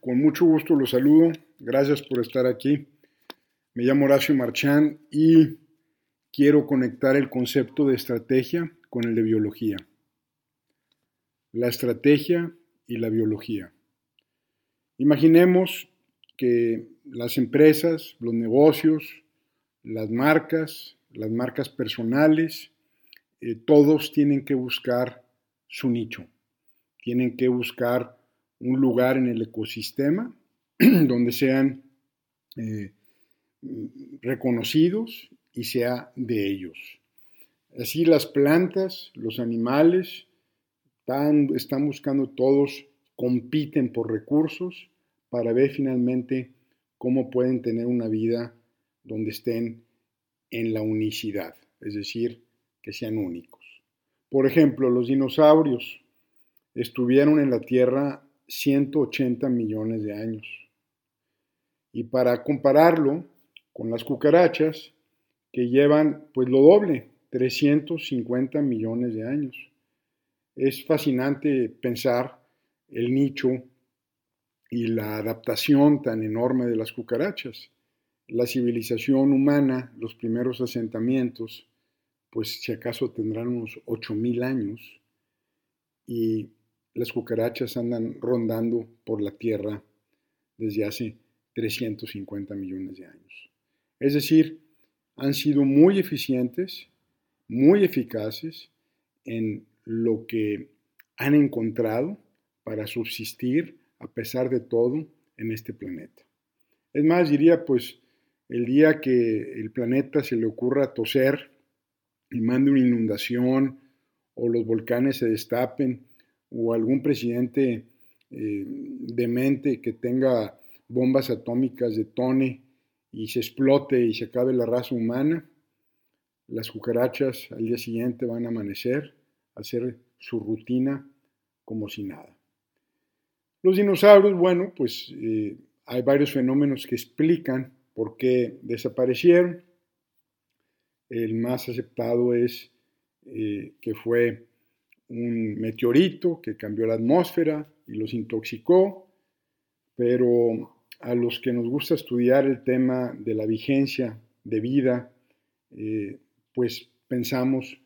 Con mucho gusto los saludo. Gracias por estar aquí. Me llamo Horacio Marchán y quiero conectar el concepto de estrategia con el de biología. La estrategia y la biología. Imaginemos que las empresas, los negocios, las marcas, las marcas personales, eh, todos tienen que buscar su nicho, tienen que buscar un lugar en el ecosistema donde sean eh, reconocidos y sea de ellos. Así las plantas, los animales, están, están buscando todos, compiten por recursos para ver finalmente cómo pueden tener una vida donde estén en la unicidad, es decir, que sean únicos. Por ejemplo, los dinosaurios estuvieron en la Tierra 180 millones de años. Y para compararlo con las cucarachas, que llevan pues lo doble, 350 millones de años. Es fascinante pensar el nicho y la adaptación tan enorme de las cucarachas. La civilización humana, los primeros asentamientos, pues si acaso tendrán unos 8.000 años y las cucarachas andan rondando por la Tierra desde hace 350 millones de años. Es decir, han sido muy eficientes, muy eficaces en lo que han encontrado para subsistir a pesar de todo en este planeta. Es más, diría, pues, el día que el planeta se le ocurra toser y mande una inundación o los volcanes se destapen o algún presidente eh, demente que tenga bombas atómicas de tone y se explote y se acabe la raza humana, las cucarachas al día siguiente van a amanecer, hacer su rutina como si nada. Los dinosaurios, bueno, pues eh, hay varios fenómenos que explican por qué desaparecieron. El más aceptado es eh, que fue un meteorito que cambió la atmósfera y los intoxicó, pero a los que nos gusta estudiar el tema de la vigencia de vida, eh, pues pensamos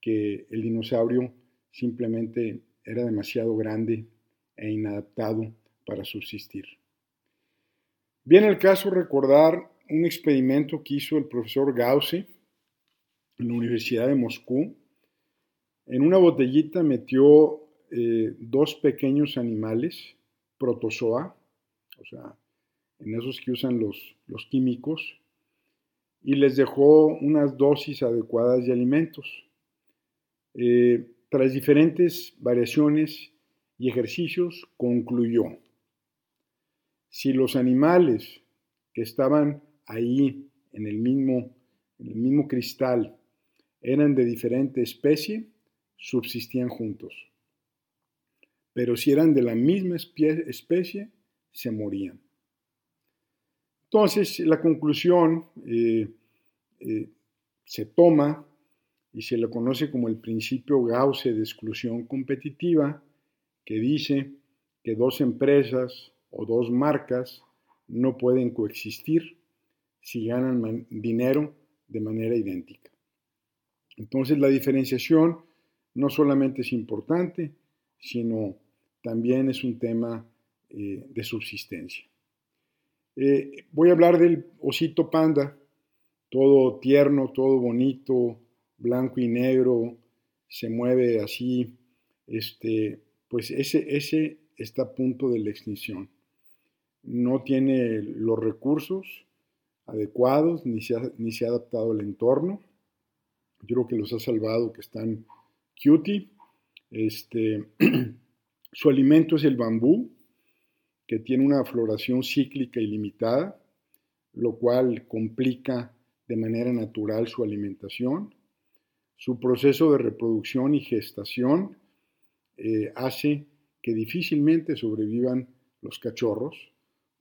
que el dinosaurio simplemente era demasiado grande e inadaptado para subsistir. Viene el caso recordar un experimento que hizo el profesor Gauss en la Universidad de Moscú. En una botellita metió eh, dos pequeños animales, protozoa, o sea, en esos que usan los, los químicos, y les dejó unas dosis adecuadas de alimentos. Eh, tras diferentes variaciones y ejercicios, concluyó, si los animales que estaban ahí en el mismo, en el mismo cristal eran de diferente especie, subsistían juntos. Pero si eran de la misma especie, se morían. Entonces, la conclusión eh, eh, se toma y se le conoce como el principio Gauss de exclusión competitiva, que dice que dos empresas o dos marcas no pueden coexistir si ganan dinero de manera idéntica. Entonces, la diferenciación no solamente es importante, sino también es un tema eh, de subsistencia. Eh, voy a hablar del osito panda, todo tierno, todo bonito, blanco y negro, se mueve así, este, pues ese, ese está a punto de la extinción. No tiene los recursos adecuados, ni se ni se ha adaptado al entorno. Yo creo que los ha salvado, que están cutie. Este, su alimento es el bambú, que tiene una floración cíclica ilimitada, lo cual complica de manera natural su alimentación. Su proceso de reproducción y gestación eh, hace que difícilmente sobrevivan los cachorros.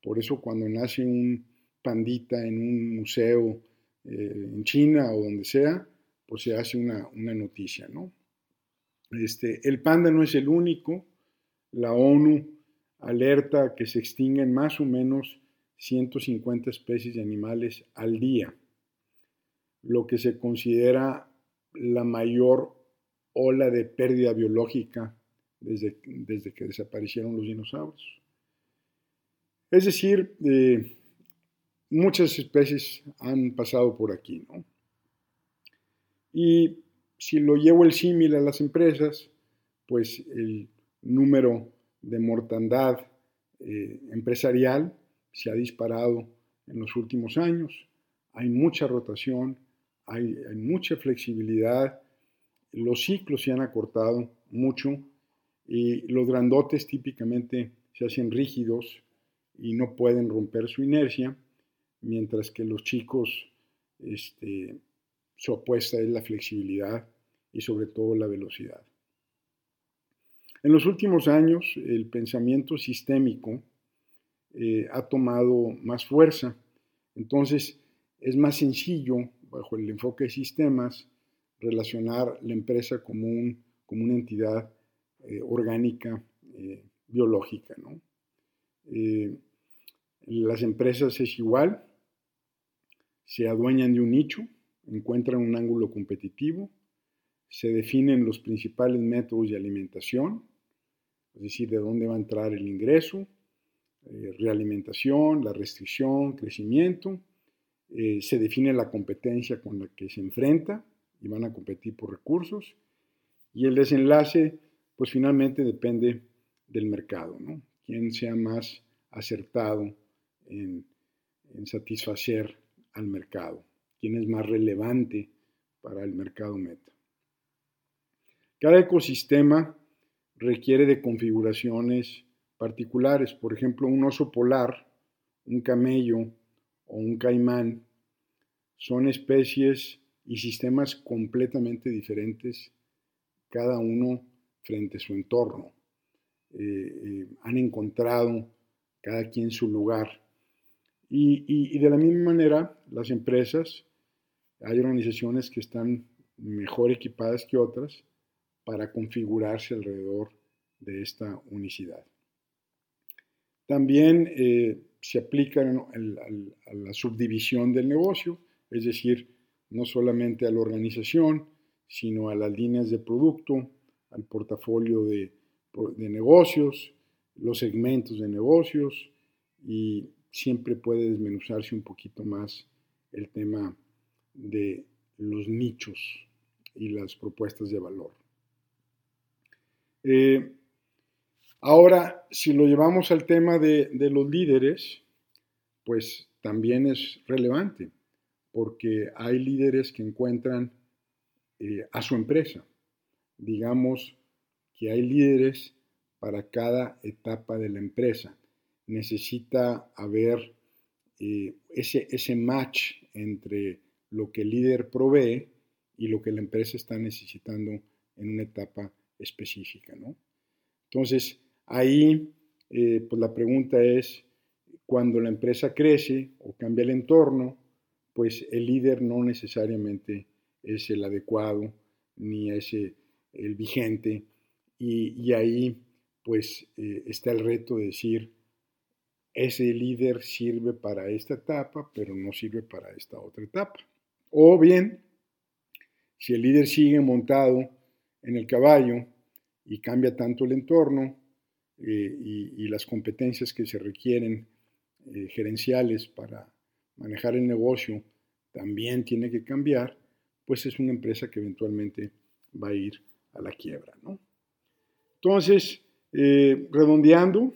Por eso cuando nace un pandita en un museo eh, en China o donde sea, pues se hace una, noticia, ¿no? Este, el panda no es el único. La ONU alerta que se extinguen más o menos 150 especies de animales al día, lo que se considera la mayor ola de pérdida biológica desde, desde que desaparecieron los dinosaurios. Es decir, eh, muchas especies han pasado por aquí, ¿no? Y si lo llevo el símil a las empresas, pues el número de mortandad eh, empresarial se ha disparado en los últimos años. Hay mucha rotación, hay, mucha flexibilidad, los ciclos se han acortado mucho y los grandotes típicamente se hacen rígidos y no pueden romper su inercia, mientras que los chicos, este, su opuesta es la flexibilidad y sobre todo la velocidad. En los últimos años, el pensamiento sistémico eh, ha tomado más fuerza. Entonces, es más sencillo, bajo el enfoque de sistemas, relacionar la empresa como, como una entidad eh, orgánica eh, biológica. las empresas es igual, se adueñan de un nicho, encuentran un ángulo competitivo, se definen los principales métodos de alimentación, es decir, de dónde va a entrar el ingreso, eh, realimentación, la restricción, crecimiento, eh, se define la competencia con la que se enfrenta y van a competir por recursos, y el desenlace, pues finalmente depende del mercado, ¿no? Quién sea más acertado en, en satisfacer al mercado, quién es más relevante para el mercado meta. Cada ecosistema requiere de configuraciones particulares. Por ejemplo, un oso polar, un camello o un caimán son especies y sistemas completamente diferentes, cada uno frente a su entorno. Eh, eh, han encontrado cada quien su lugar. Y, y de la misma manera, las empresas, hay organizaciones que están mejor equipadas que otras para configurarse alrededor de esta unicidad. También eh, se aplica a la subdivisión del negocio, es decir, no solamente a la organización, sino a las líneas de producto, al portafolio de, negocios, los segmentos de negocios y siempre puede desmenuzarse un poquito más el tema de los nichos y las propuestas de valor. Eh, Ahora, si lo llevamos al tema de, los líderes, pues también es relevante, porque hay líderes que encuentran eh, a su empresa. Digamos que hay líderes para cada etapa de la empresa. Necesita haber eh, ese, ese match entre lo que el líder provee y lo que la empresa está necesitando en una etapa específica. ¿no? Entonces, Ahí, eh, pues la pregunta es, cuando la empresa crece o cambia el entorno, pues el líder no necesariamente es el adecuado ni es el vigente y, ahí pues eh, está el reto de decir, ese líder sirve para esta etapa, pero no sirve para esta otra etapa. O bien, si el líder sigue montado en el caballo y cambia tanto el entorno, eh, y, las competencias que se requieren eh, gerenciales para manejar el negocio también tiene que cambiar, pues es una empresa que eventualmente va a ir a la quiebra. ¿no? Entonces, eh, redondeando,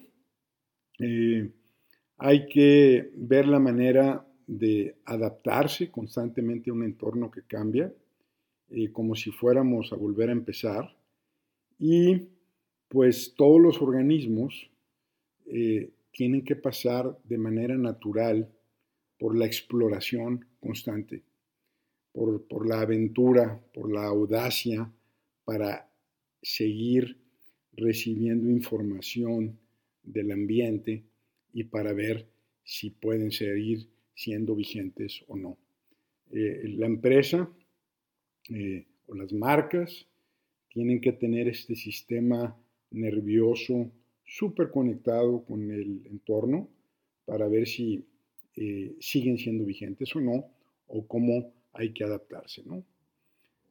hay que ver la manera de adaptarse constantemente a un entorno que cambia, como si fuéramos a volver a empezar, y pues todos los organismos eh, tienen que pasar de manera natural por la exploración constante, por, por, la aventura, por la audacia, para seguir recibiendo información del ambiente y para ver si pueden seguir siendo vigentes o no. Eh, la empresa eh, o las marcas tienen que tener este sistema nervioso súper conectado con el entorno para ver si eh, siguen siendo vigentes o no, o cómo hay que adaptarse, ¿no?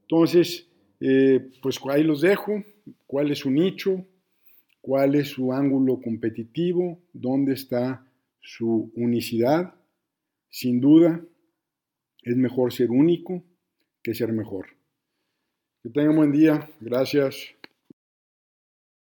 Entonces, pues ahí los dejo, cuál es su nicho, cuál es su ángulo competitivo, dónde está su unicidad. Sin duda, es mejor ser único que ser mejor. Que tengan buen día. Gracias.